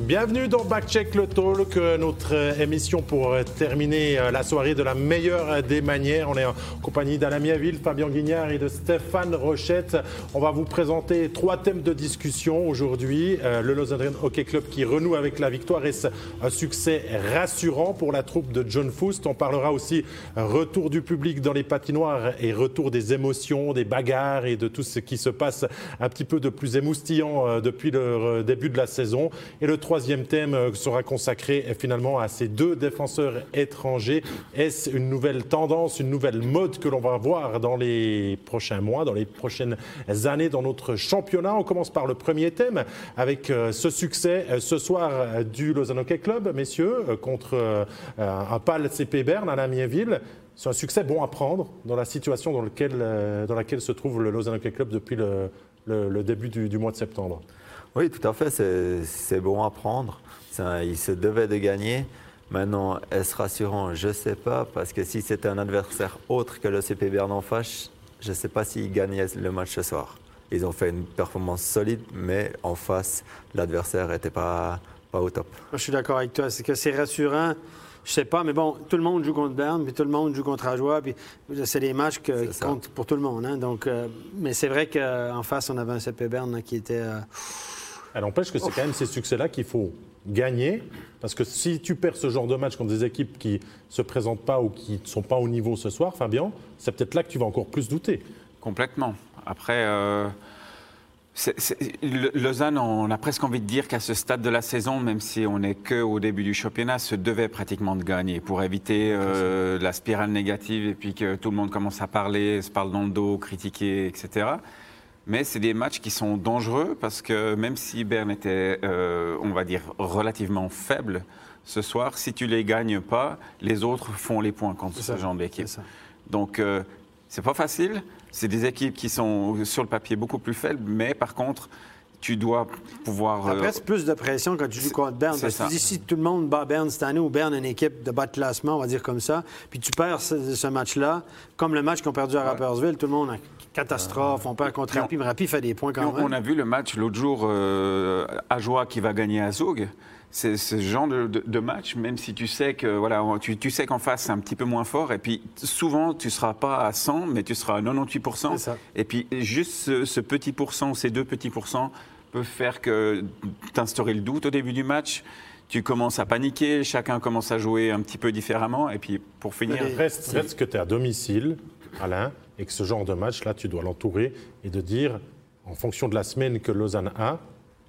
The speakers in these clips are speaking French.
Bienvenue dans Backcheck le Talk, notre émission pour terminer la soirée de la meilleure des manières. On est en compagnie d'Alain Miaville, Fabien Guignard et de Stéphane Rochette. On va vous présenter trois thèmes de discussion aujourd'hui. Le Lausanne Hockey Club qui renoue avec la victoire et un succès rassurant pour la troupe de John Foust? On parlera aussi retour du public dans les patinoires et retour des émotions, des bagarres et de tout ce qui se passe un petit peu de plus émoustillant euh, depuis le début de la saison. Et le troisième thème euh, sera consacré euh, finalement à ces deux défenseurs étrangers. Est-ce une nouvelle tendance, une nouvelle mode que l'on va voir dans les prochains mois, dans les prochaines années dans notre championnat? On commence par le premier thème avec ce succès ce soir du Lausanne Hockey Club, messieurs, contre un pâle CP Berne à la Miéville. C'est un succès bon à prendre dans la situation dans, laquelle se trouve le Lausanne Hockey Club depuis le, début du, mois de septembre. Oui, tout à fait, c'est bon à prendre. il se devait de gagner. Maintenant, est-ce rassurant? Je ne sais pas, parce que si c'était un adversaire autre que le CP Berne en face, je ne sais pas s'ils gagnaient le match ce soir. Ils ont fait une performance solide, mais en face, l'adversaire n'était pas, pas au top. Je suis d'accord avec toi. C'est que c'est rassurant je sais pas, mais bon, tout le monde joue contre Berne, puis tout le monde joue contre Ajoie, puis c'est des matchs qui comptent pour tout le monde. Hein, donc, euh, mais c'est vrai qu'en face, on avait un CP Berne qui était. Euh... Elle empêche que c'est quand même ces succès-là qu'il faut gagner, parce que si tu perds ce genre de match contre des équipes qui se présentent pas ou qui ne sont pas au niveau ce soir, Fabien, c'est peut-être là que tu vas encore plus douter. Complètement. Après. Euh, Lausanne, on a presque envie de dire qu'à ce stade de la saison, même si on n'est qu'au début du championnat, se devait pratiquement de gagner pour éviter euh, la spirale négative et puis que tout le monde commence à parler, se parle dans le dos, critiquer, etc. Mais c'est des matchs qui sont dangereux parce que même si Berne était, euh, on va dire, relativement faible ce soir, si tu les gagnes pas, les autres font les points contre ce genre d'équipe. Donc, euh, c'est pas facile. C'est des équipes qui sont sur le papier beaucoup plus faibles, mais par contre, tu dois pouvoir. Après, c'est plus de pression quand tu joues contre Berne. Parce que tu dis, si tout le monde bat Berne cette année ou Berne une équipe de bas de classement, on va dire comme ça, puis tu perds ce, match-là, comme le match qu'on a perdu à Rappersville, tout le monde a catastrophe, on perd contre Rappi, mais Rappi fait des points quand même. On a vu le match l'autre jour euh, à Joie qui va gagner à Zoug c'est ce genre de, match, même si tu sais que voilà, tu, sais qu'en face c'est un petit peu moins fort, et puis souvent tu seras pas à 100, mais tu seras à 98%. Et puis juste ce, petit pourcent, ces deux petits pourcents faire que t'instaurer le doute au début du match. Tu commences à paniquer, chacun commence à jouer un petit peu différemment, et puis pour finir. Reste, reste que tu es à domicile, Alain, et que ce genre de match-là, tu dois l'entourer et de dire, en fonction de la semaine que Lausanne a,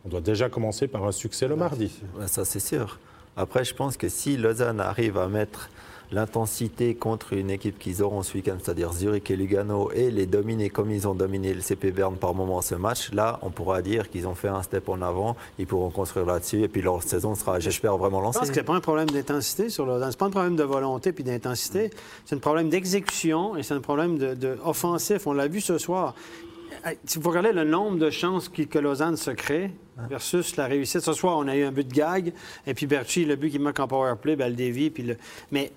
on doit déjà commencer par un succès le mardi. Ça, c'est sûr. Après, je pense que si Lausanne arrive à mettre l'intensité contre une équipe qu'ils auront ce week-end, c'est-à-dire Zurich et Lugano, et les dominer comme ils ont dominé le CP Berne par moment ce match, là, on pourra dire qu'ils ont fait un step en avant, ils pourront construire là-dessus, et puis leur saison sera, j'espère, vraiment lancée. Je pense que ce n'est pas un problème d'intensité sur ce pas un problème de volonté puis d'intensité, c'est un problème d'exécution et c'est un problème de, offensif. On l'a vu ce soir. Si vous regardez le nombre de chances que Lausanne se crée, versus la réussite. Ce soir, on a eu un but de gag, et puis Berchi, le but qui manque en power play, ben, le dévie. Puis le... Mais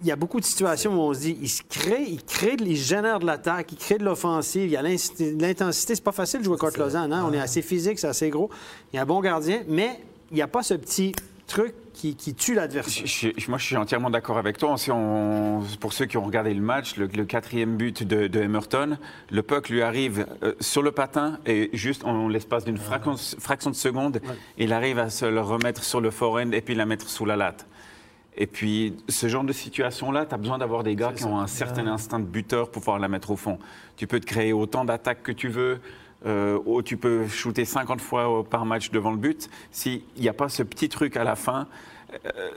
il y a beaucoup de situations où on se dit, il se crée, il crée, il génère de l'attaque, il crée de l'offensive, il y a l'intensité. C'est pas facile de jouer contre Lausanne. Hein? On est assez physique, c'est assez gros. Il y a un bon gardien, mais il n'y a pas ce petit truc qui, tue l'adversaire. Moi, je suis entièrement d'accord avec toi. pour ceux qui ont regardé le match, le, quatrième but de, de, Emerton, le puck lui arrive euh, sur le patin et juste en l'espace d'une fraction, de seconde, il arrive à se le remettre sur le forend et puis la mettre sous la latte. Et puis, ce genre de situation-là, tu as besoin d'avoir des gars qui ont un certain instinct de buteur pour pouvoir la mettre au fond. Tu peux te créer autant d'attaques que tu veux, euh, où tu peux shooter 50 fois par match devant le but. S'il n'y a pas ce petit truc à la fin, euh,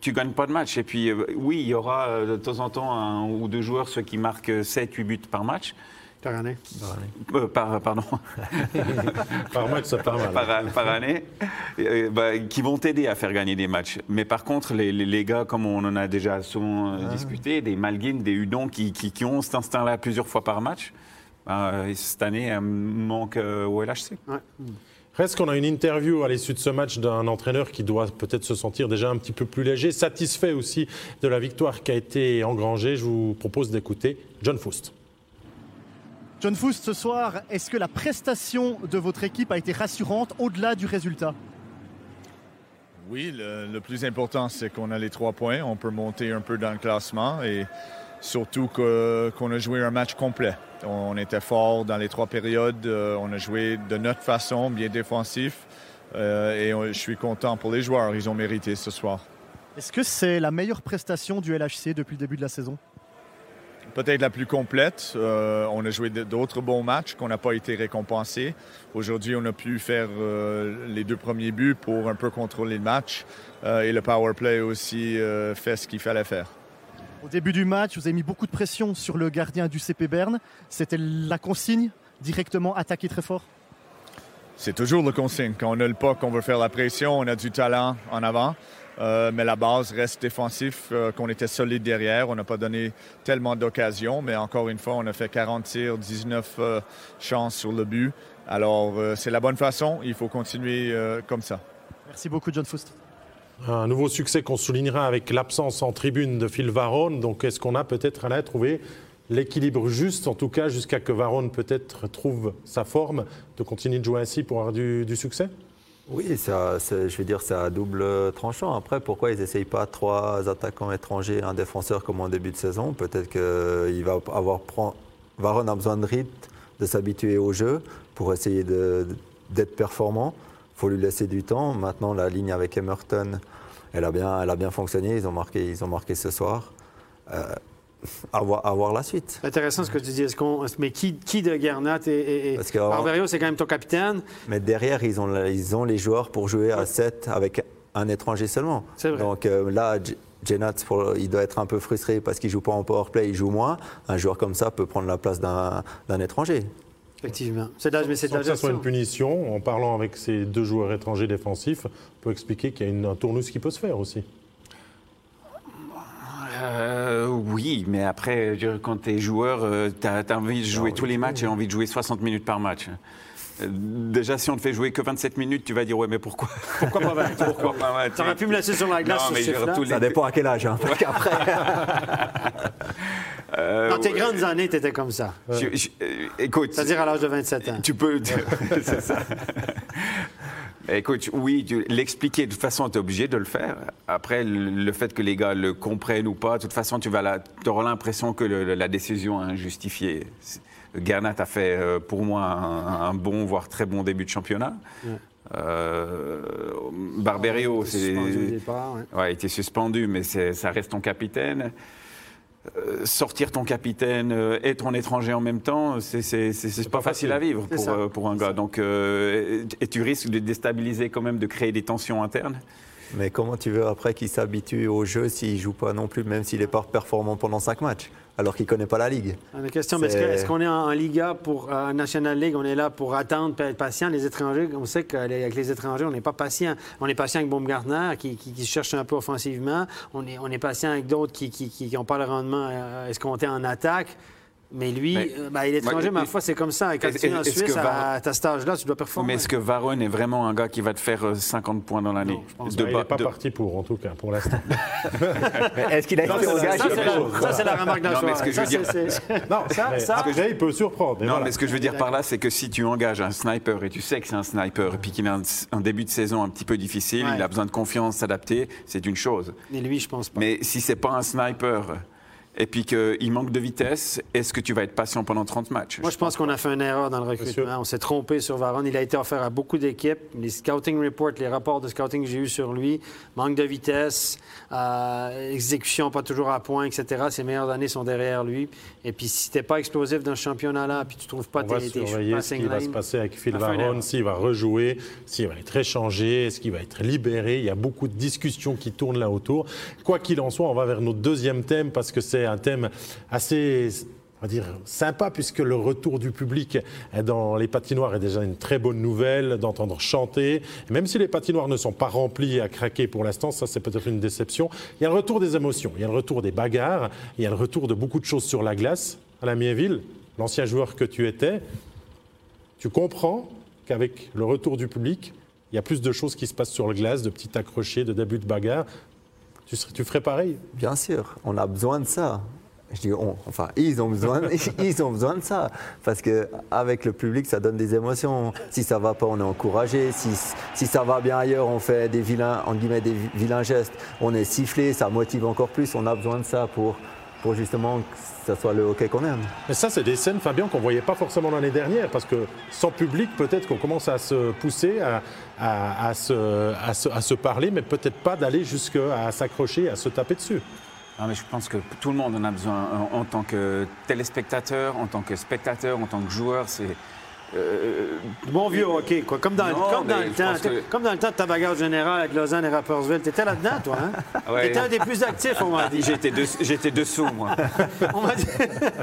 tu gagnes pas de match. Et puis, euh, oui, il y aura euh, de temps en temps un ou deux joueurs, ceux qui marquent 7-8 buts par match. Par année par, Pardon. par match, ça part mal. Par, année, bah, qui vont t'aider à faire gagner des matchs. Mais par contre, les, les, gars, comme on en a déjà souvent ah. discuté, des Malguin, des Hudon, qui, qui, ont cet instinct-là plusieurs fois par match, bah, cette année, manque au LHC. Ouais. Reste qu'on a une interview à l'issue de ce match d'un entraîneur qui doit peut-être se sentir déjà un petit peu plus léger, satisfait aussi de la victoire qui a été engrangée. Je vous propose d'écouter John Foust. John Foust, ce soir, est-ce que la prestation de votre équipe a été rassurante au-delà du résultat? Oui, le, le plus important, c'est qu'on a les trois points. On peut monter un peu dans le classement et surtout qu'on a joué un match complet. On était fort dans les trois périodes. euh, On a joué de notre façon, bien défensif. euh, et on- je suis content pour les joueurs. Ils ont mérité ce soir. Est-ce que c'est la meilleure prestation du LHC depuis le début de la saison? Peut-être la plus complète. Euh, on a joué d'autres bons matchs qu'on n'a pas été récompensés. Aujourd'hui, on a pu faire euh, les deux premiers buts pour un peu contrôler le match. Euh, et le power play aussi fait ce qu'il fallait faire. Au début du match, vous avez mis beaucoup de pression sur le gardien du CP Berne. C'était la consigne directement attaquer très fort? C'est toujours le consigne. Quand on a le puck, on veut faire la pression, on a du talent en avant. Euh, mais la base reste défensif, euh, qu'on était solide derrière. On n'a pas donné tellement d'occasions, mais encore une fois, on a fait 40 tirs, 19 euh, chances sur le but. Alors, c'est la bonne façon. Il faut continuer comme ça. Merci beaucoup, John Foust. Un nouveau succès qu'on soulignera avec l'absence en tribune de Phil Varone. Donc, est-ce qu'on a peut-être Alain, trouvé l'équilibre juste, en tout cas, jusqu'à que Varone peut-être trouve sa forme de continuer de jouer ainsi pour avoir du, succès? Oui, ça, je veux dire, c'est à double tranchant. Après, pourquoi ils n'essayent pas trois attaquants étrangers, un défenseur comme en début de saison? Peut-être qu'il va avoir. Varane a besoin de rythme, de s'habituer au jeu pour essayer d'être performant. Il faut lui laisser du temps. Maintenant, la ligne avec Emerton, elle a bien, elle a bien fonctionné. Ils ont marqué, ils ont marqué ce soir. Euh, à, voir, à voir la suite. Intéressant ce que tu dis. Est-ce qu'on- mais qui, qui de Garnat et, et, Parce que- Barberio, c'est quand même ton capitaine. Mais derrière, ils ont, ils ont les joueurs pour jouer à 7 avec un étranger seulement. C'est vrai. Donc euh, là, Jenat, il doit être un peu frustré parce qu'il joue pas en power play, il joue moins. Un joueur comme ça peut prendre la place d'un étranger. Effectivement. C'est de la, mais c'est de la que ça soit une punition, en parlant avec ces deux joueurs étrangers défensifs, on peut expliquer qu'il y a une- un tournus qui peut se faire aussi. Euh, oui, mais après, quand tu es joueur, tu as, envie de jouer tous les matchs et envie de jouer 60 minutes par match. Euh, Déjà, si on te fait jouer que 27 minutes, tu vas dire ouais, mais pourquoi? Pourquoi pas 20? Pourquoi pas 20 T'aurais pu me laisser sur la glace Non, mais je tous les- Ça dépend à quel âge. Hein, qu'après, Euh, Dans tes grandes années, tu étais comme ça. je- je- euh, écoute, C'est-à-dire à l'âge de 27 ans. tu peux. c'est ça. Écoute, oui, l'expliquer, de toute façon, tu es obligé de le faire. Après, le, fait que les gars le comprennent ou pas, de toute façon, tu vas la- auras l'impression que le- la décision est injustifiée. Gernat a fait, euh, pour moi, un, un bon, voire très bon début de championnat. Euh, Barberio, c'est. Ouais. Ouais, il était suspendu, mais ça reste ton capitaine. Euh, sortir ton capitaine euh, et ton étranger en même temps, c'est- pas, pas facile à vivre pour, euh, pour un gars. Donc, euh, et tu risques de déstabiliser quand même, de créer des tensions internes? Mais comment tu veux après qu'il s'habitue au jeu s'il joue pas non plus, même s'il est pas performant pendant 5 matchs, alors qu'il connaît pas la ligue? La question, est-ce qu'on est, en, en Liga pour en National League, on est là pour attendre, puis être patient? Les étrangers, on sait qu'avec les étrangers, on n'est pas patient. On est patient avec Baumgartner qui, qui, qui cherche un peu offensivement. On est, on est patient avec d'autres qui n'ont qui, pas le rendement euh, escompté en attaque. Mais lui, Mais- euh, ben, il est étranger, Moi, ma foi, c'est comme ça. Et quand est-ce- tu es en Suisse, que à, à cet âge-là, tu dois performer. Mais est-ce que Varone est vraiment un gars qui va te faire euh, 50 points dans l'année? Non, je pense De il n'est pas de- parti pour, en tout cas, pour l'instant. Est-ce qu'il a été au gage? ça, c'est la, remarque d'un Non, mais ce que je veux dire- non, Ça- mais ça- il peut surprendre. mais Non, voilà. mais ce que je veux dire par là, c'est que si tu engages un sniper et tu sais que c'est un sniper et puis qu'il a un, un début de saison un petit peu difficile, Ouais. il a besoin de confiance, s'adapter, c'est une chose. Mais lui, je pense pas. Mais si c'est pas un sniper et puis qu'il manque de vitesse, est-ce que tu vas être patient pendant 30 matchs? Moi, je pense qu'on a fait une erreur dans le recrutement. On s'est trompé sur Varane. Il a été offert à beaucoup d'équipes. Les scouting reports, les rapports de scouting que j'ai eus sur lui, manque de vitesse, euh, exécution pas toujours à point, etc. Ses meilleures années sont derrière lui. Et puis, si t'es pas explosif dans ce championnat-là, puis tu trouves pas On va tes, surveiller ce qui va se passer avec Phil erreur. s'il va rejouer, s'il va être échangé, est-ce qu'il va être libéré? Il y a beaucoup de discussions qui tournent là autour. Quoi qu'il en soit, on va vers notre deuxième thème parce que c'est un thème assez on va dire sympa puisque le retour du public dans les patinoires est déjà une très bonne nouvelle d'entendre chanter. Même si les patinoires ne sont pas remplis à craquer pour l'instant, ça c'est peut-être une déception. Il y a le retour des émotions, il y a le retour des bagarres, il y a le retour de beaucoup de choses sur la glace. À la Miéville, l'ancien joueur que tu étais, tu comprends qu'avec le retour du public, il y a plus de choses qui se passent sur le glace, de petits accrochés, de débuts de bagarre. Tu, serais- tu ferais pareil Bien sûr, on a besoin de ça. Je dis on, enfin ils ont besoin, ils ont besoin de ça parce que avec le public ça donne des émotions. Si ça va pas, on est encouragé. Si, si ça va bien ailleurs, on fait des vilains, en guillemets, des vilains gestes. On est sifflé, ça motive encore plus. On a besoin de ça pour pour justement que ça soit le hockey qu'on aime. Mais ça, c'est des scènes, Fabien, qu'on ne voyait pas forcément l'année dernière, parce que sans public, peut-être qu'on commence à se pousser, à, à, se, à se, parler, mais peut-être pas d'aller jusqu'à s'accrocher, à se taper dessus. Ah, mais je pense que tout le monde en a besoin en, en tant que téléspectateur, en tant que spectateur, en tant que joueur. C'est euh, bon vieux hockey, quoi. Comme dans, comme dans le temps. Comme dans le temps de ta bagarre générale avec Lausanne et Rappersville. T'étais là-dedans, toi, hein? Ouais. T'étais un des plus actifs, on m'a dit. J'étais, dessous, moi. on m'a dit.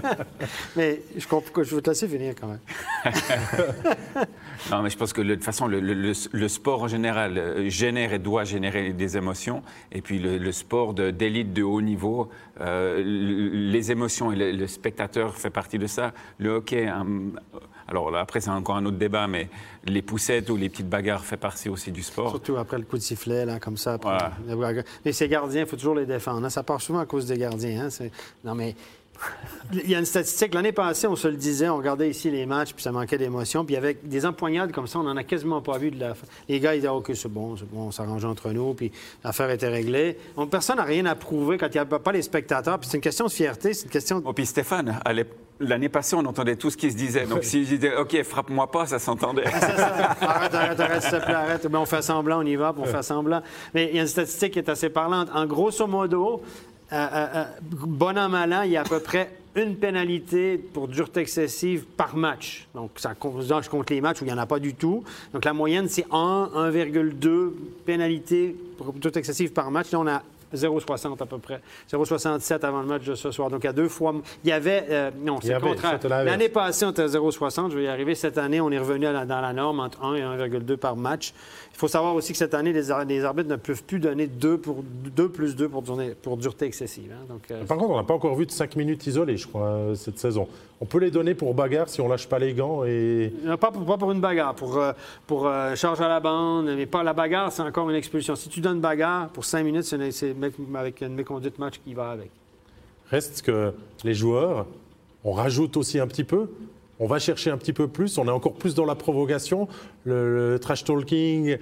mais je comprends je veux te laisser finir quand même. non, mais je pense que de toute façon, le, sport en général euh, génère et doit générer des émotions. Et puis le, sport d'élite de, haut niveau, euh, les émotions et le, spectateur fait partie de ça. Le hockey, alors après, c'est encore un autre débat, mais les poussettes ou les petites bagarres fait partie aussi du sport. Surtout après le coup de sifflet, là, comme ça. Mais ces gardiens, il faut toujours les défendre. Hein. Ça part souvent à cause des gardiens. Hein. Non, mais il y a une statistique. L'année passée, on se le disait, on regardait ici les matchs, puis ça manquait d'émotion. Puis avec des empoignades comme ça, on n'en a quasiment pas vu de la. Les gars, ils disaient, OK, c'est bon, c'est bon, on s'arrange entre nous, puis l'affaire était réglée. Donc, personne n'a rien à prouver quand il n'y a pas les spectateurs. Puis c'est une question de fierté, c'est une question. Oh, puis Stéphane, l'année passée, on entendait tout ce qui se disait. Donc, s'ils disaient, OK, frappe-moi pas, ça s'entendait. Ah, arrête, arrête, arrête, s'il te plaît, arrête. On fait semblant, on y va, puis on fait semblant. Mais il y a une statistique qui est assez parlante. En grosso modo, bon an, mal an, il y a à peu près une pénalité pour dureté excessive par match. Donc, ça je compte les matchs où il n'y en a pas du tout. Donc, la moyenne, c'est 1, 1,2 pénalité pour dureté excessive par match. Là, on a 0,60 à peu près. 0,67 avant le match de ce soir. Donc, à deux fois. Il y avait. Euh, non, c'est le contraire. L'année passée, on était à 0,60. Je vais y arriver. Cette année, on est revenu dans la norme entre 1 et 1,2 par match. Il faut savoir aussi que cette année, les, arbitres ne peuvent plus donner 2, pour, 2 plus 2 pour, pour dureté excessive. Hein. Donc, euh, Par contre, on n'a pas encore vu de 5 minutes isolées, je crois, euh, cette saison. On peut les donner pour bagarre si on lâche pas les gants et. Non, pas, pour, pas pour une bagarre, pour, pour charge à la bande, mais pas la bagarre, c'est encore une expulsion. Si tu donnes bagarre pour 5 minutes, c'est avec une méconduite match qui va avec. Reste que les joueurs, on rajoute aussi un petit peu. On va chercher un petit peu plus, on est encore plus dans la provocation, le, trash talking,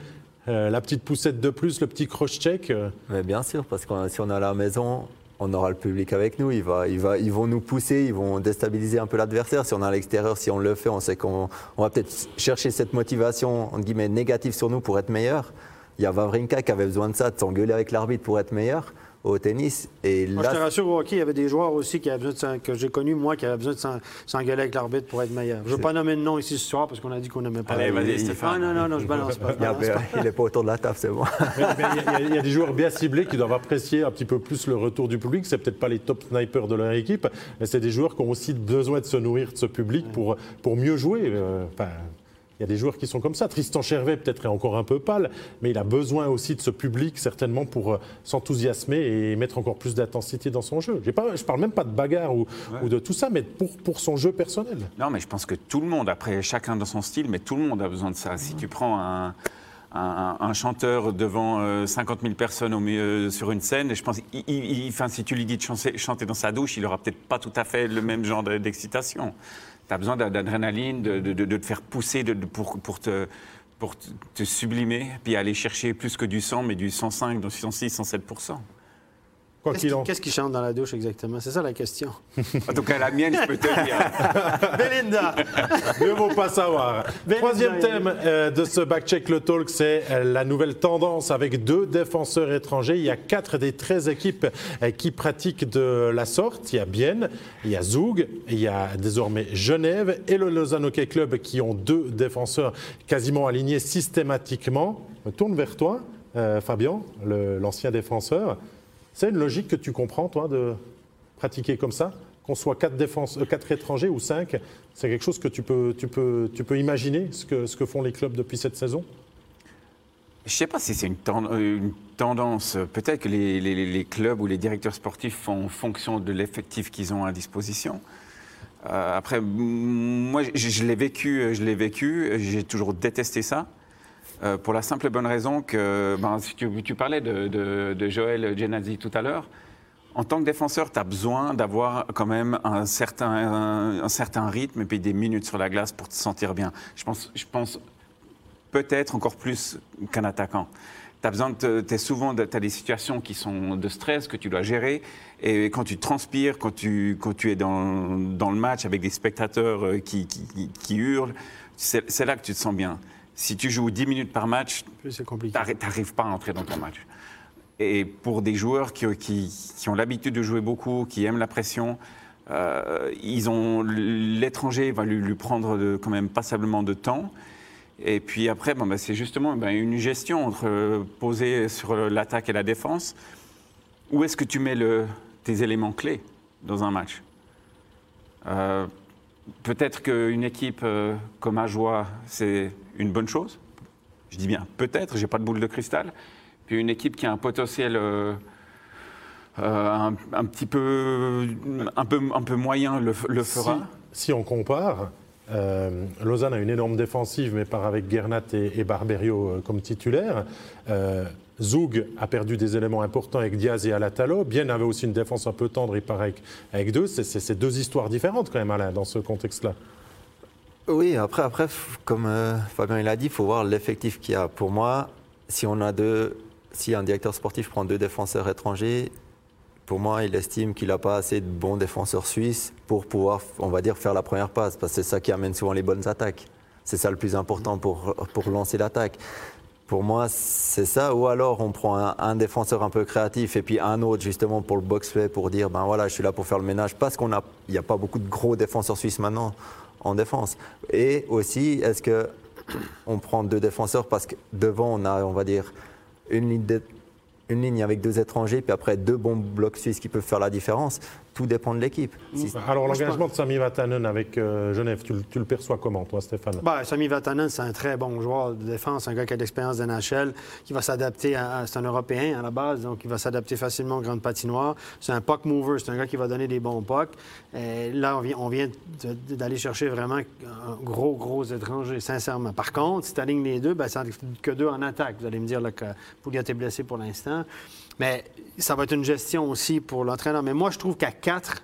euh, la petite poussette de plus, le petit cross-check. Euh. Mais bien sûr, parce que si on est à la maison, on aura le public avec nous, il va, il va, ils vont nous pousser, ils vont déstabiliser un peu l'adversaire. Si on est à l'extérieur, si on le fait, on sait qu'on va peut-être chercher cette motivation entre guillemets, négative sur nous pour être meilleur. Il y a Vavrinka qui avait besoin de ça, de s'engueuler avec l'arbitre pour être meilleur au tennis. Et là, je te rassure, au hockey, il y avait des joueurs aussi qui avaient besoin que j'ai connus, moi, qui avaient besoin de s'engueuler avec l'arbitre pour être meilleur. Je ne veux pas nommer de nom ici ce soir parce qu'on a dit qu'on n'aimait pas. Allez, vas-y, Stéphane. Ah, non, non, non, je balance pas. il n'est pas autour de la table, c'est bon. il, y a, des joueurs bien ciblés qui doivent apprécier un petit peu plus le retour du public. C'est peut-être pas les top snipers de leur équipe, mais c'est des joueurs qui ont aussi besoin de se nourrir de ce public pour, pour mieux jouer. Euh, enfin, il y a des joueurs qui sont comme ça. Tristan Chervet peut-être est encore un peu pâle, mais il a besoin aussi de ce public certainement pour euh, s'enthousiasmer et mettre encore plus d'intensité dans son jeu. je ne parle même pas de bagarre ou, de tout ça, mais pour, pour son jeu personnel. Non, mais je pense que tout le monde, après chacun dans son style, mais tout le monde a besoin de ça. Si tu prends un... Un, chanteur devant 50 euh, 000 personnes au milieu, sur une scène. je pense, il, si tu lui dis de chanter, chanter dans sa douche, il n'aura peut-être pas tout à fait le même genre d'excitation tu as besoin d'adrénaline, de, de, te faire pousser pour, pour, te, pour sublimer, puis aller chercher plus que du 100, mais du 105, du 106, 107 Qu'est-ce qui, chante dans la douche exactement? C'est ça la question. En tout cas, la mienne, je peux te dire. Belinda! Mieux vaut pas savoir. Troisième thème euh, de ce Backcheck le Talk, c'est euh, la nouvelle tendance avec deux défenseurs étrangers. Il y a quatre des 13 équipes euh, qui pratiquent de la sorte. Il y a Bienne, il y a Zoug, il y a désormais Genève et le Lausanne Hockey Club qui ont deux défenseurs quasiment alignés systématiquement. Je me tourne vers toi, Fabien, l'ancien défenseur. C'est une logique que tu comprends, toi, de pratiquer comme ça Qu'on soit quatre, défense, euh, quatre étrangers ou cinq, c'est quelque chose que tu peux, tu peux, tu peux imaginer, ce que, font les clubs depuis cette saison? Je ne sais pas si c'est une, euh, tendance. Peut-être que les, les, clubs ou les directeurs sportifs font en fonction de l'effectif qu'ils ont à disposition. Euh, après, moi, je, l'ai vécu, je l'ai vécu. J'ai toujours détesté ça. Euh, pour la simple et bonne raison que, ben, si tu, parlais de, Joël Genazi tout à l'heure, En tant que défenseur, tu as besoin d'avoir quand même un certain, rythme et puis des minutes sur la glace pour te sentir bien. Je pense, je pense peut-être encore plus qu'un attaquant. Tu as besoin t'es souvent, des situations qui sont de stress que tu dois gérer. Et quand tu transpires, quand tu, es dans, le match avec des spectateurs euh, qui, hurlent, c'est là que tu te sens bien. Si tu joues 10 minutes par match, tu n'arrives pas à entrer dans ton match. Et pour des joueurs qui, qui- qui ont l'habitude de jouer beaucoup, qui aiment la pression, euh, ils ont l'étranger va lui, lui prendre de- quand même passablement de temps. Et puis après, bon, bah, c'est justement ben, une gestion entre euh, poser sur l'attaque et la défense. Où est-ce que tu mets le- tes éléments clés dans un match? Euh, Peut-être qu'une équipe euh, comme Ajoie, c'est une bonne chose. Je dis bien peut-être, j'ai pas de boule de cristal. Puis une équipe qui a un potentiel euh, euh, un, un petit peu, un peu, un peu moyen le, le fera. Si, si on compare, euh, Lausanne a une énorme défensive, mais part avec Gernat et, et Barberio comme titulaires. Zoug a perdu des éléments importants avec Diaz et Alatalo. Bien avait aussi une défense un peu tendre, il paraît, avec, avec deux. C'est deux histoires différentes quand même, Alain, dans ce contexte-là. Oui, après, après comme euh, Fabien il a dit, il faut voir l'effectif qu'il y a. Pour moi, si on a deux, si un directeur sportif prend deux défenseurs étrangers, pour moi, il estime qu'il n'a pas assez de bons défenseurs suisses pour pouvoir, on va dire, faire la première passe, parce que c'est ça qui amène souvent les bonnes attaques. C'est ça le plus important pour, pour lancer l'attaque. Pour moi, c'est ça. Ou alors, on prend un, un défenseur un peu créatif et puis un autre, justement, pour le box-play, pour dire, ben voilà, je suis là pour faire le ménage. Parce qu'il n'y a pas beaucoup de gros défenseurs suisses maintenant en défense. Et aussi, est-ce que on prend deux défenseurs parce que devant, on a, on va dire, une ligne, une ligne avec deux étrangers, puis après deux bons blocs suisses qui peuvent faire la différence? Tout dépend de l'équipe. Si- Alors Moi, je l'engagement de Sami Vatanen avec euh, Genève, tu, le- tu le perçois comment, toi, Stéphane? Ben, Sami Vatanen, c'est un très bon joueur de défense, un gars qui a de l'expérience de NHL, qui va s'adapter à, à- C'est un Européen à la base, donc il va s'adapter facilement aux grandes patinoires. C'est un puck mover, c'est un gars qui va donner des bons pucks. Et là, on vient, on vient de- d'aller chercher vraiment un gros, gros étranger, sincèrement. Par contre, si tu alignes les deux, ben, ça n'en que deux en attaque. Vous allez me dire là, que Pouliot est blessé pour l'instant. Mais ça va être une gestion aussi pour l'entraîneur. Mais moi, je trouve qu'à quatre,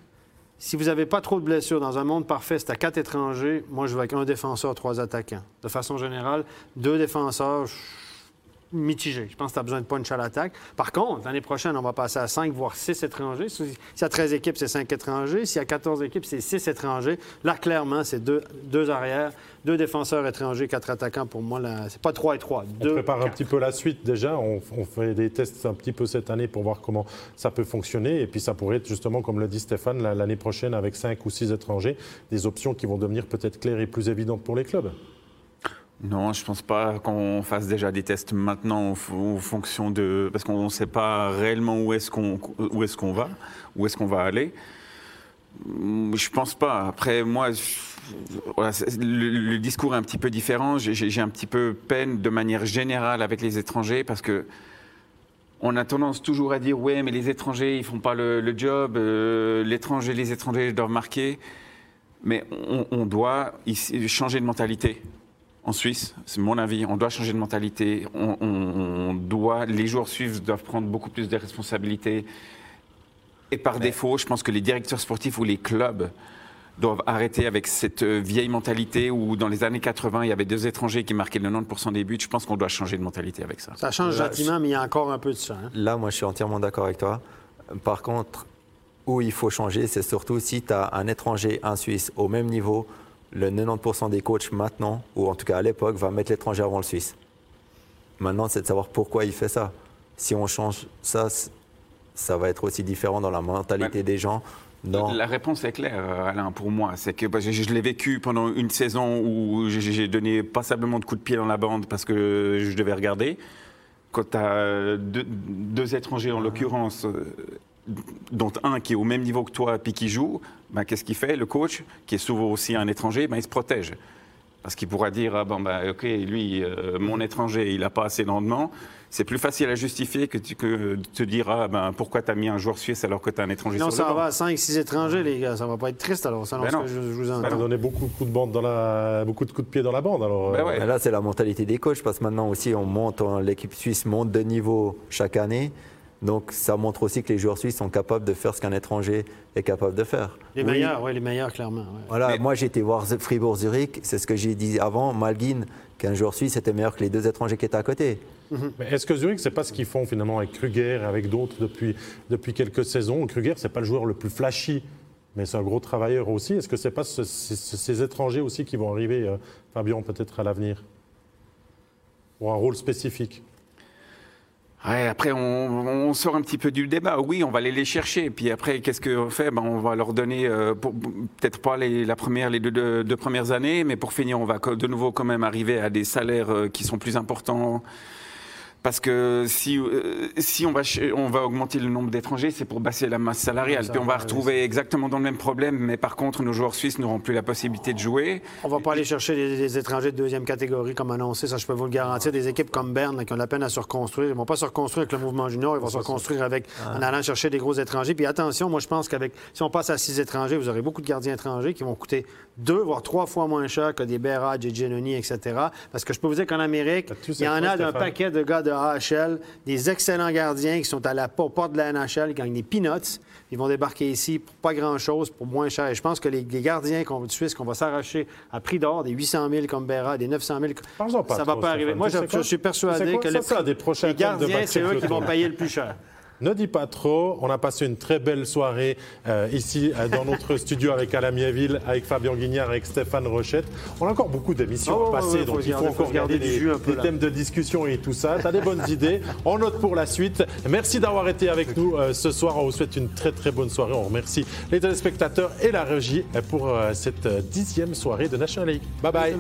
si vous n'avez pas trop de blessures dans un monde parfait, c'est à quatre étrangers, moi je vais avec un défenseur, trois attaquants. De façon générale, deux défenseurs, mitigé. Je pense que tu as besoin de punch à l'attaque. Par contre, l'année prochaine, on va passer à 5, voire 6 étrangers. Si- S'il y a 13 équipes, c'est 5 étrangers. S'il y a 14 équipes, c'est 6 étrangers. Là, clairement, c'est deux, deux arrières, deux défenseurs étrangers, quatre attaquants. Pour moi, c'est pas 3 et 3. On prépare un petit peu la suite déjà. On, on fait des tests un petit peu cette année pour voir comment ça peut fonctionner. Et puis ça pourrait être justement, comme le dit Stéphane, la- l'année prochaine avec 5 ou 6 étrangers, des options qui vont devenir peut-être claires et plus évidentes pour les clubs. Non, je pense pas qu'on fasse déjà des tests maintenant en, fonction de parce qu'on ne sait pas réellement où est-ce qu'on est-ce va, où est-ce qu'on va aller. Hum, Je pense pas. Après, moi, le, discours est un petit peu différent. J'ai- un petit peu peine de manière générale avec les étrangers parce que on a tendance toujours à dire ouais, mais les étrangers ils font pas le, job. euh, l'étranger, les étrangers doivent marquer. Mais on, doit changer de mentalité en Suisse, c'est mon avis. On doit changer de mentalité. On, on- on doit, les joueurs suisses doivent prendre beaucoup plus de responsabilités. Et par défaut, je pense que les directeurs sportifs ou les clubs doivent arrêter avec cette euh, vieille mentalité où dans les années 80, il y avait deux étrangers qui marquaient le 90% des buts. Je pense qu'on doit changer de mentalité avec ça. Ça change Là, gentiment, mais il y a encore un peu de ça. hein. Là, moi, je suis entièrement d'accord avec toi. Par contre, où il faut changer, c'est surtout si tu as un étranger, un Suisse au même niveau, le 90% des coachs maintenant, ou en tout cas à l'époque, va mettre l'étranger avant le Suisse. Maintenant, c'est de savoir pourquoi il fait ça. Si on change ça, ça va être aussi différent dans la mentalité Ouais. des gens. Dans... La réponse est claire, euh, Alain, pour moi. C'est que bah, je, je l'ai vécu pendant une saison où j'ai- donné passablement de coups de pied dans la bande parce que je devais regarder. Quand tu as deux, deux étrangers, en l'occurrence, euh, dont un qui est au même niveau que toi puis qui joue, bah, qu'est-ce qu'il fait Le coach, qui est souvent aussi un étranger, bah, il se protège. Parce qu'il pourra dire, ah, bon, bah, OK, lui, euh, mon étranger, il n'a pas assez de rendement. C'est plus facile à justifier que, tu- que de te dire, ah, ben, pourquoi tu as mis un joueur suisse alors que tu as un étranger sur le ça va à 5, 6 étrangers, les gars. Ça va pas être triste, alors, selon Ben non. que je, je vous Ça entends. a donné beaucoup de coups de bande dans la, beaucoup de coups de pied dans la bande. Alors, Ben euh, ouais. Mais là, c'est la mentalité des coachs, parce que maintenant aussi, on monte, on- l'équipe suisse monte de niveau chaque année. Donc ça montre aussi que les joueurs suisses sont capables de faire ce qu'un étranger est capable de faire. Les meilleurs, oui, les meilleurs, clairement. ouais. Voilà, moi j'ai été voir Fribourg-Zurich, c'est ce que j'ai dit avant, Malguin, qu'un joueur suisse était meilleur que les deux étrangers qui étaient à côté. Mais est-ce que Zurich, c'est pas ce qu'ils font finalement avec Kruger et avec d'autres depuis, depuis quelques saisons? Kruger, c'est pas le joueur le plus flashy, mais c'est un gros travailleur aussi. Est-ce que c'est pas ce- ces, ces étrangers aussi qui vont arriver, euh, Fabien, peut-être à l'avenir? Pour un rôle spécifique? Ouais, après, on, sort un petit peu du débat. Oui, on va aller les chercher. Puis après, qu'est-ce qu'on fait? Ben, On va leur donner, euh, peut-être pas les, la première, les deux, deux- premières années, mais pour finir, on va de nouveau quand même arriver à des salaires euh, qui sont plus importants. Parce que si, euh, si on, va, on va augmenter le nombre d'étrangers, c'est pour baisser la masse salariale. Ça Puis on va retrouver exactement dans le même problème, mais par contre, nos joueurs suisses n'auront plus la possibilité de jouer. On va pas aller chercher des, des étrangers de deuxième catégorie comme annoncé, ça je peux vous le garantir. Des équipes comme Berne là, qui ont la peine à se reconstruire, ils vont pas se reconstruire avec le mouvement junior, ils vont se reconstruire avec en allant chercher des gros étrangers. Puis attention, moi je pense qu'avec si on passe à six étrangers, vous aurez beaucoup de gardiens étrangers qui vont coûter deux voire trois fois moins cher que des Berra, des Giannoni, etc. Parce que je peux vous dire qu'en Amérique, il y en a d'un paquet de gars de AHL, des excellents gardiens qui sont à la aux portes de la NHL, qui gagnent des peanuts. Ils vont débarquer ici pour pas grand-chose, pour moins cher. Et je pense que les, les gardiens qu'on, de Suisse qu'on va s'arracher à prix d'or, des 800 000 comme Berra, des 900 000, Parle-en pas ça va trop, pas arriver. Moi, je, suis persuadé que Ça, le ça a des prochains les gardiens, c'est eux qui vont payer le plus cher. Ne dis pas trop. On a passé une très belle soirée euh, ici euh, dans notre studio avec Alain Mieville, avec Fabien Guignard, avec Stéphane Rochette. On a encore beaucoup d'émissions Oh, à passer, ouais, donc il faut encore faut se garder garder du des, jus un peu, des là. thèmes de discussion et tout ça. Tu as des bonnes idées. On note pour la suite. Merci d'avoir été avec nous euh, ce soir. On vous souhaite une très très bonne soirée. On remercie les téléspectateurs et la régie pour euh, cette euh, dixième soirée de National League. Bye bye.